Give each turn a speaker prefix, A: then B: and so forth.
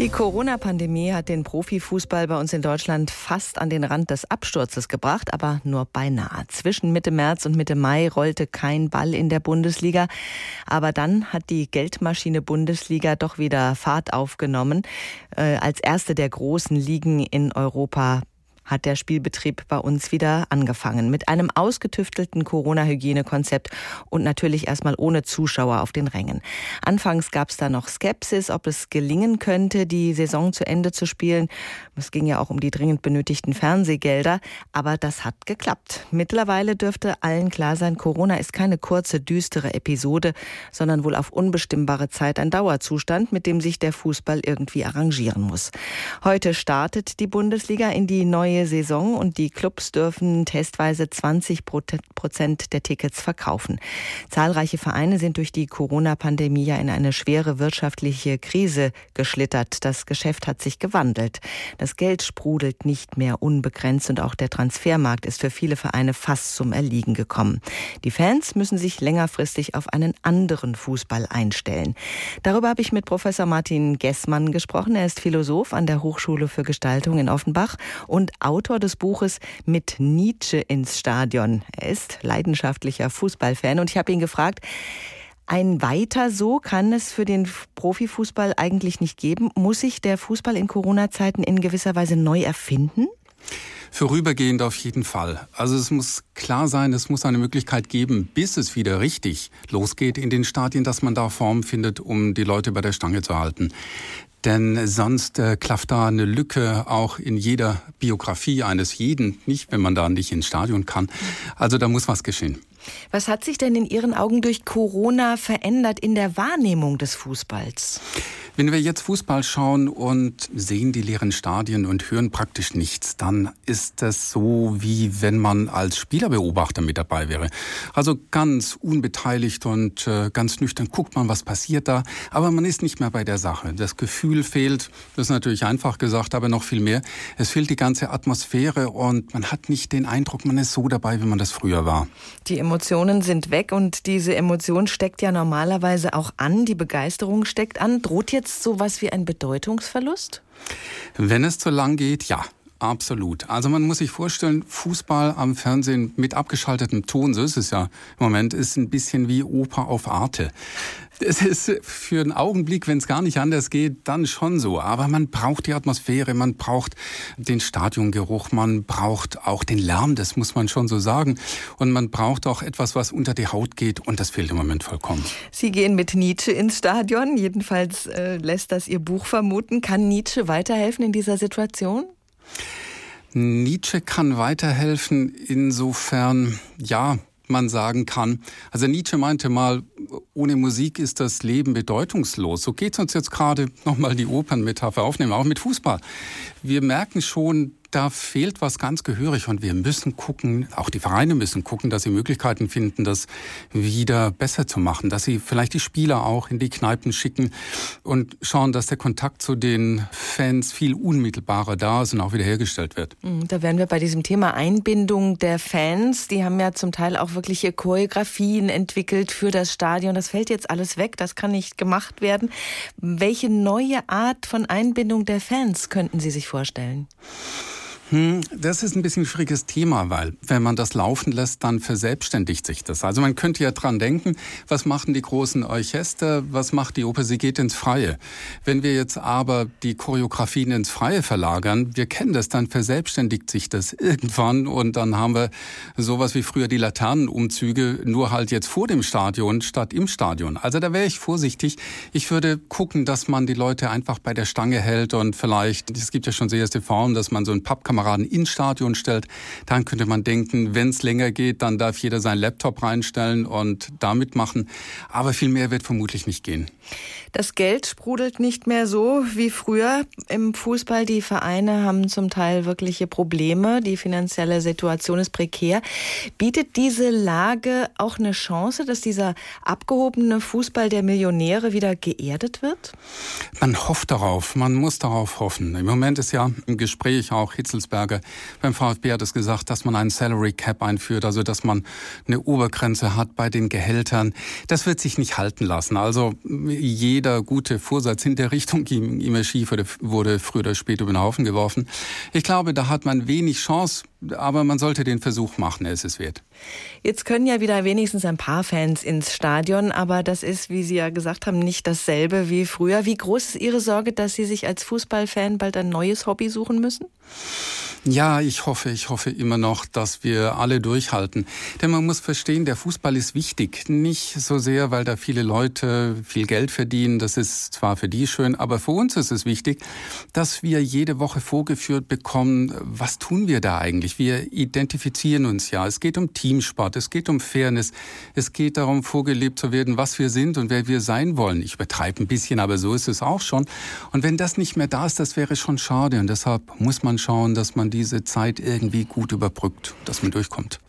A: Die Corona-Pandemie hat den Profifußball bei uns in Deutschland fast an den Rand des Absturzes gebracht, aber nur beinahe. Zwischen Mitte März und Mitte Mai rollte kein Ball in der Bundesliga. Aber dann hat die Geldmaschine Bundesliga doch wieder Fahrt aufgenommen. Äh, als erste der großen Ligen in Europa hat der Spielbetrieb bei uns wieder angefangen. Mit einem ausgetüftelten Corona-Hygienekonzept und natürlich erstmal ohne Zuschauer auf den Rängen. Anfangs gab es da noch Skepsis, ob es gelingen könnte, die Saison zu Ende zu spielen. Es ging ja auch um die dringend benötigten Fernsehgelder, aber das hat geklappt. Mittlerweile dürfte allen klar sein, Corona ist keine kurze, düstere Episode, sondern wohl auf unbestimmbare Zeit ein Dauerzustand, mit dem sich der Fußball irgendwie arrangieren muss. Heute startet die Bundesliga in die neue neue Saison und die Clubs dürfen testweise 20 Prozent der Tickets verkaufen. Zahlreiche Vereine sind durch die Corona-Pandemie ja in eine schwere wirtschaftliche Krise geschlittert. Das Geschäft hat sich gewandelt. Das Geld sprudelt nicht mehr unbegrenzt und auch der Transfermarkt ist für viele Vereine fast zum Erliegen gekommen. Die Fans müssen sich längerfristig auf einen anderen Fußball einstellen. Darüber habe ich mit Professor Martin Gessmann gesprochen. Er ist Philosoph an der Hochschule für Gestaltung in Offenbach und Autor des Buches Mit Nietzsche ins Stadion. Er ist leidenschaftlicher Fußballfan und ich habe ihn gefragt, ein weiter so kann es für den Profifußball eigentlich nicht geben. Muss sich der Fußball in Corona-Zeiten in gewisser Weise neu erfinden?
B: Vorübergehend auf jeden Fall. Also es muss klar sein, es muss eine Möglichkeit geben, bis es wieder richtig losgeht in den Stadien, dass man da Form findet, um die Leute bei der Stange zu halten. Denn sonst äh, klafft da eine Lücke auch in jeder Biografie eines jeden, nicht wenn man da nicht ins Stadion kann. Also da muss was geschehen.
A: Was hat sich denn in Ihren Augen durch Corona verändert in der Wahrnehmung des Fußballs?
B: Wenn wir jetzt Fußball schauen und sehen die leeren Stadien und hören praktisch nichts, dann ist das so, wie wenn man als Spielerbeobachter mit dabei wäre. Also ganz unbeteiligt und äh, ganz nüchtern guckt man, was passiert da, aber man ist nicht mehr bei der Sache. Das Gefühl fehlt, das ist natürlich einfach gesagt, aber noch viel mehr. Es fehlt die ganze Atmosphäre und man hat nicht den Eindruck, man ist so dabei, wie man das früher war.
A: Die Emotionen sind weg und diese Emotion steckt ja normalerweise auch an, die Begeisterung steckt an. Droht jetzt sowas wie ein Bedeutungsverlust?
B: Wenn es zu lang geht, ja. Absolut. Also man muss sich vorstellen, Fußball am Fernsehen mit abgeschaltetem Ton, so ist es ja im Moment, ist ein bisschen wie Oper auf Arte. Es ist für einen Augenblick, wenn es gar nicht anders geht, dann schon so. Aber man braucht die Atmosphäre, man braucht den Stadiongeruch, man braucht auch den Lärm, das muss man schon so sagen. Und man braucht auch etwas, was unter die Haut geht. Und das fehlt im Moment vollkommen.
A: Sie gehen mit Nietzsche ins Stadion. Jedenfalls äh, lässt das Ihr Buch vermuten. Kann Nietzsche weiterhelfen in dieser Situation?
B: Nietzsche kann weiterhelfen insofern, ja, man sagen kann. Also Nietzsche meinte mal, ohne Musik ist das Leben bedeutungslos. So geht es uns jetzt gerade nochmal die Opernmetapher aufnehmen, auch mit Fußball. Wir merken schon, da fehlt was ganz gehörig und wir müssen gucken, auch die Vereine müssen gucken, dass sie Möglichkeiten finden, das wieder besser zu machen, dass sie vielleicht die Spieler auch in die Kneipen schicken und schauen, dass der Kontakt zu den Fans viel unmittelbarer da ist und auch wiederhergestellt wird.
A: Mhm, da wären wir bei diesem Thema Einbindung der Fans. Die haben ja zum Teil auch wirkliche Choreografien entwickelt für das Stadion. Das fällt jetzt alles weg, das kann nicht gemacht werden. Welche neue Art von Einbindung der Fans könnten Sie sich vorstellen?
B: Hm, das ist ein bisschen ein schwieriges Thema, weil wenn man das laufen lässt, dann verselbstständigt sich das. Also man könnte ja dran denken, was machen die großen Orchester, was macht die Oper, sie geht ins Freie. Wenn wir jetzt aber die Choreografien ins Freie verlagern, wir kennen das, dann verselbstständigt sich das irgendwann und dann haben wir sowas wie früher die Laternenumzüge, nur halt jetzt vor dem Stadion statt im Stadion. Also da wäre ich vorsichtig. Ich würde gucken, dass man die Leute einfach bei der Stange hält und vielleicht, es gibt ja schon sehr erste Formen, dass man so ein Pappkamera Kameraden ins Stadion stellt, dann könnte man denken, wenn es länger geht, dann darf jeder seinen Laptop reinstellen und damit machen. Aber viel mehr wird vermutlich nicht gehen.
A: Das Geld sprudelt nicht mehr so wie früher im Fußball. Die Vereine haben zum Teil wirkliche Probleme. Die finanzielle Situation ist prekär. Bietet diese Lage auch eine Chance, dass dieser abgehobene Fußball der Millionäre wieder geerdet wird?
B: Man hofft darauf. Man muss darauf hoffen. Im Moment ist ja im Gespräch auch Hitzels Hitzelsberger. Beim VfB hat es gesagt, dass man einen Salary Cap einführt, also dass man eine Obergrenze hat bei den Gehältern. Das wird sich nicht halten lassen. Also jeder gute Vorsatz in der Richtung ging immer schief oder wurde früher oder später über den Haufen geworfen. Ich glaube, da hat man wenig Chance, aber man sollte den Versuch machen, es ist wert.
A: Jetzt können ja wieder wenigstens ein paar Fans ins Stadion, aber das ist, wie Sie ja gesagt haben, nicht dasselbe wie früher. Wie groß ist Ihre Sorge, dass Sie sich als Fußballfan bald ein neues Hobby suchen müssen?
B: Ja, ich hoffe, ich hoffe immer noch, dass wir alle durchhalten. Denn man muss verstehen, der Fußball ist wichtig. Nicht so sehr, weil da viele Leute viel Geld verdienen. Das ist zwar für die schön, aber für uns ist es wichtig, dass wir jede Woche vorgeführt bekommen, was tun wir da eigentlich? Wir identifizieren uns ja. Es geht um Teamsport, es geht um Fairness, es geht darum, vorgelebt zu werden, was wir sind und wer wir sein wollen. Ich übertreibe ein bisschen, aber so ist es auch schon. Und wenn das nicht mehr da ist, das wäre schon schade. Und deshalb muss man schauen, dass man diese Zeit irgendwie gut überbrückt, dass man durchkommt.